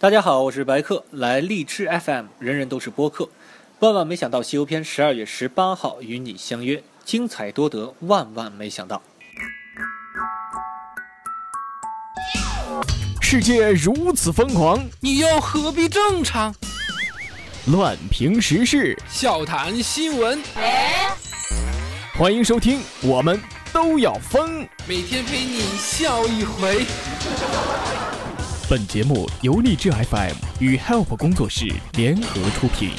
大家好，我是白客，来荔枝 FM，人人都是播客。万万没想到，《西游篇》十二月十八号与你相约，精彩多得，万万没想到。世界如此疯狂，你又何必正常？乱评时事，笑谈新闻，欢迎收听，我们都要疯。每天陪你笑一回。本节目由荔枝 FM 与 Help 工作室联合出品。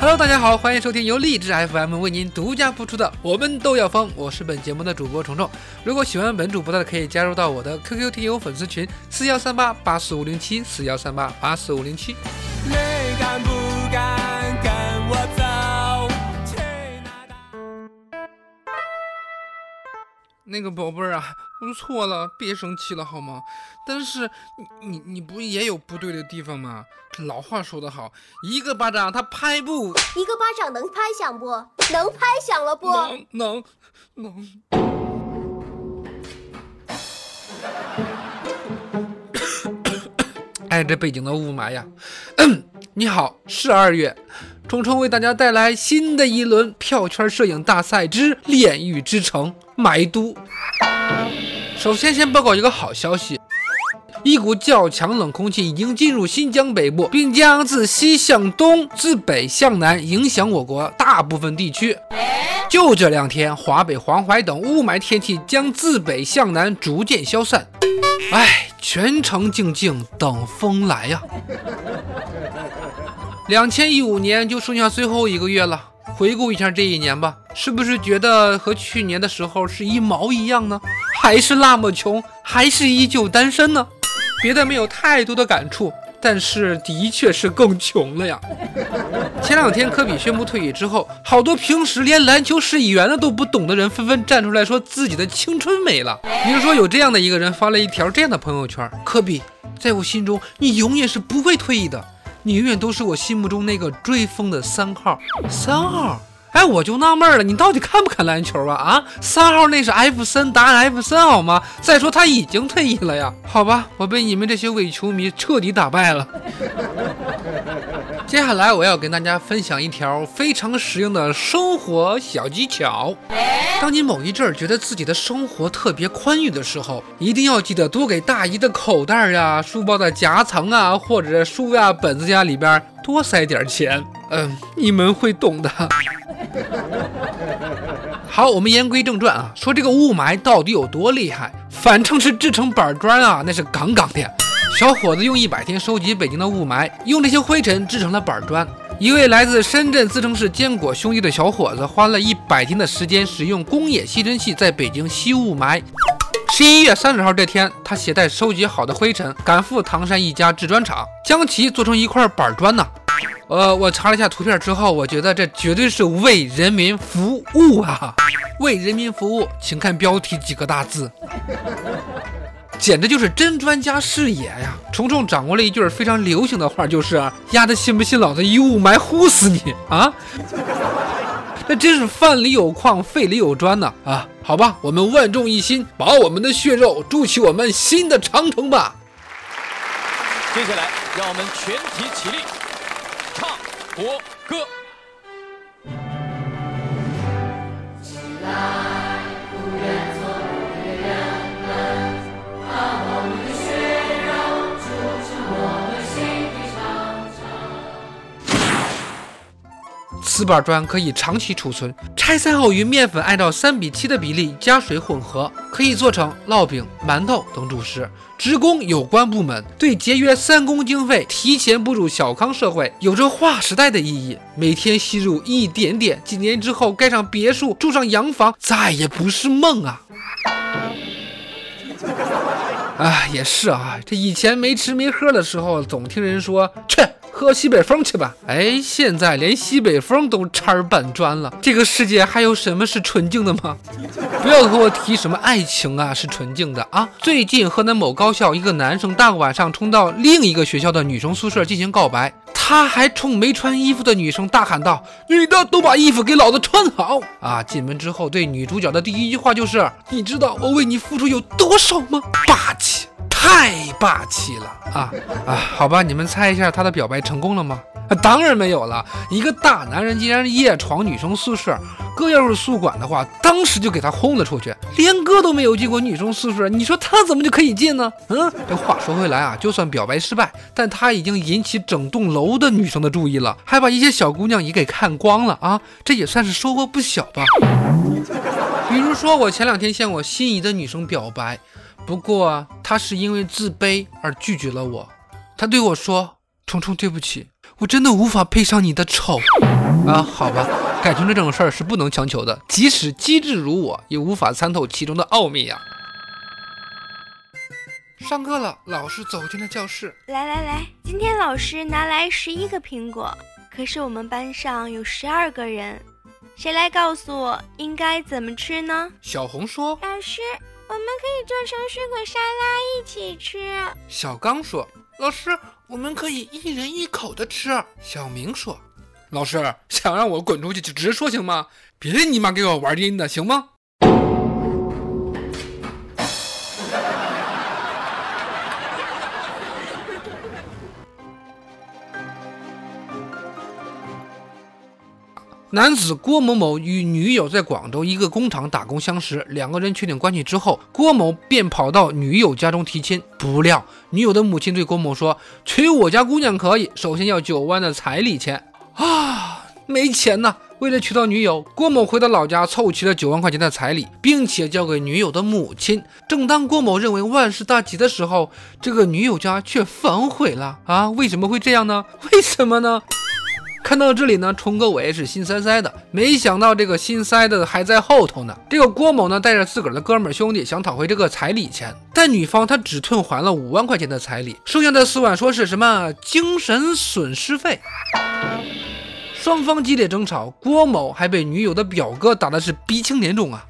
Hello，大家好，欢迎收听由荔枝 FM 为您独家播出的《我们都要疯》，我是本节目的主播虫虫。如果喜欢本主播的，可以加入到我的 QQ 听友粉丝群四幺三八八四五零七四幺三八八四五零七。你敢不敢那个宝贝儿啊，我错了，别生气了好吗？但是你你你不也有不对的地方吗？老话说得好，一个巴掌他拍不一个巴掌能拍响不？能拍响了不？能能能。哎，这背景的雾霾呀！你好，是二月，虫虫为大家带来新的一轮票圈摄影大赛之炼狱之城霾都。首先，先报告一个好消息。一股较强冷空气已经进入新疆北部，并将自西向东、自北向南影响我国大部分地区。就这两天，华北、黄淮等雾霾天气将自北向南逐渐消散。唉，全城静静等风来呀。两千一五年就剩下最后一个月了，回顾一下这一年吧，是不是觉得和去年的时候是一毛一样呢？还是那么穷，还是依旧单身呢？别的没有太多的感触，但是的确是更穷了呀。前两天科比宣布退役之后，好多平时连篮球是圆的都不懂的人纷纷站出来说自己的青春没了。比如说有这样的一个人发了一条这样的朋友圈：科比，在我心中你永远是不会退役的，你永远都是我心目中那个追风的三号。三号。哎，我就纳闷了，你到底看不看篮球啊？啊，三号那是艾弗森，答案艾弗森好吗？再说他已经退役了呀。好吧，我被你们这些伪球迷彻底打败了。接下来我要跟大家分享一条非常实用的生活小技巧。当你某一阵儿觉得自己的生活特别宽裕的时候，一定要记得多给大衣的口袋呀、书包的夹层啊，或者书呀、本子呀里边多塞点钱。嗯，你们会懂的。好，我们言归正传啊，说这个雾霾到底有多厉害？反正是制成板砖啊，那是杠杠的。小伙子用一百天收集北京的雾霾，用这些灰尘制成了板砖。一位来自深圳自称是坚果兄弟的小伙子，花了一百天的时间，使用工业吸尘器在北京吸雾霾。十一月三十号这天，他携带收集好的灰尘，赶赴唐山一家制砖厂，将其做成一块板砖呢。呃，我查了一下图片之后，我觉得这绝对是为人民服务啊！为人民服务，请看标题几个大字，简直就是真专家视野呀！虫虫掌握了一句非常流行的话，就是“丫的信不信老子一雾霾呼死你啊！”那真是饭里有矿，肺里有砖呐！啊，好吧，我们万众一心，把我们的血肉筑起我们新的长城吧！接下来，让我们全体起立，唱国歌。瓷板砖可以长期储存，拆散后与面粉按照三比七的比例加水混合，可以做成烙饼、馒头等主食。职工有关部门对节约三公经费、提前步入小康社会有着划时代的意义。每天吸入一点点，几年之后盖上别墅、住上洋房，再也不是梦啊！啊，也是啊，这以前没吃没喝的时候，总听人说，切，喝西北风去吧。哎，现在连西北风都掺板砖了，这个世界还有什么是纯净的吗？不要和我提什么爱情啊是纯净的啊！最近河南某高校一个男生大晚上冲到另一个学校的女生宿舍进行告白，他还冲没穿衣服的女生大喊道：“女的都把衣服给老子穿好！”啊！进门之后对女主角的第一句话就是：“你知道我为你付出有多少吗？”。太霸气了啊啊！好吧，你们猜一下他的表白成功了吗？啊，当然没有了。一个大男人竟然夜闯女生宿舍，哥要是宿管的话，当时就给他轰了出去。连哥都没有进过女生宿舍，你说他怎么就可以进呢？嗯，这话说回来啊，就算表白失败，但他已经引起整栋楼的女生的注意了，还把一些小姑娘也给看光了啊，这也算是收获不小吧。比如说，我前两天向我心仪的女生表白。不过他是因为自卑而拒绝了我。他对我说：“虫虫，对不起，我真的无法配上你的丑。”啊，好吧，感情这种事儿是不能强求的，即使机智如我，也无法参透其中的奥秘呀。上课了，老师走进了教室。来来来，今天老师拿来十一个苹果，可是我们班上有十二个人，谁来告诉我应该怎么吃呢？小红说：“老师。”我们可以做成水果沙拉一起吃。小刚说：“老师，我们可以一人一口的吃。”小明说：“老师，想让我滚出去就直说行吗？别你妈给我玩阴的，行吗？”男子郭某某与女友在广州一个工厂打工相识，两个人确定关系之后，郭某便跑到女友家中提亲。不料，女友的母亲对郭某说：“娶我家姑娘可以，首先要九万的彩礼钱啊，没钱呐！”为了娶到女友，郭某回到老家凑齐了九万块钱的彩礼，并且交给女友的母亲。正当郭某认为万事大吉的时候，这个女友家却反悔了啊！为什么会这样呢？为什么呢？看到这里呢，冲哥我也是心塞塞的，没想到这个心塞的还在后头呢。这个郭某呢，带着自个儿的哥们兄弟想讨回这个彩礼钱，但女方她只退还了五万块钱的彩礼，剩下的四万说是什么精神损失费。双方激烈争吵，郭某还被女友的表哥打的是鼻青脸肿啊！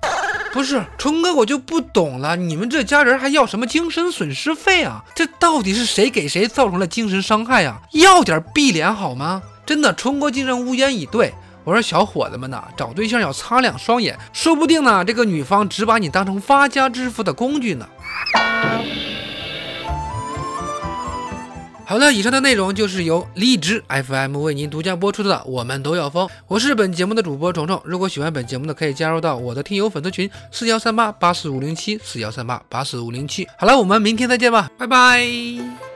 不是冲哥，我就不懂了，你们这家人还要什么精神损失费啊？这到底是谁给谁造成了精神伤害啊？要点碧脸好吗？真的，冲哥竟然无言以对。我说小伙子们呐，找对象要擦亮双眼，说不定呢，这个女方只把你当成发家致富的工具呢。好了，以上的内容就是由荔枝 FM 为您独家播出的《我们都要疯》，我是本节目的主播虫虫。如果喜欢本节目的，可以加入到我的听友粉丝群四幺三八八四五零七四幺三八八四五零七。好了，我们明天再见吧，拜拜。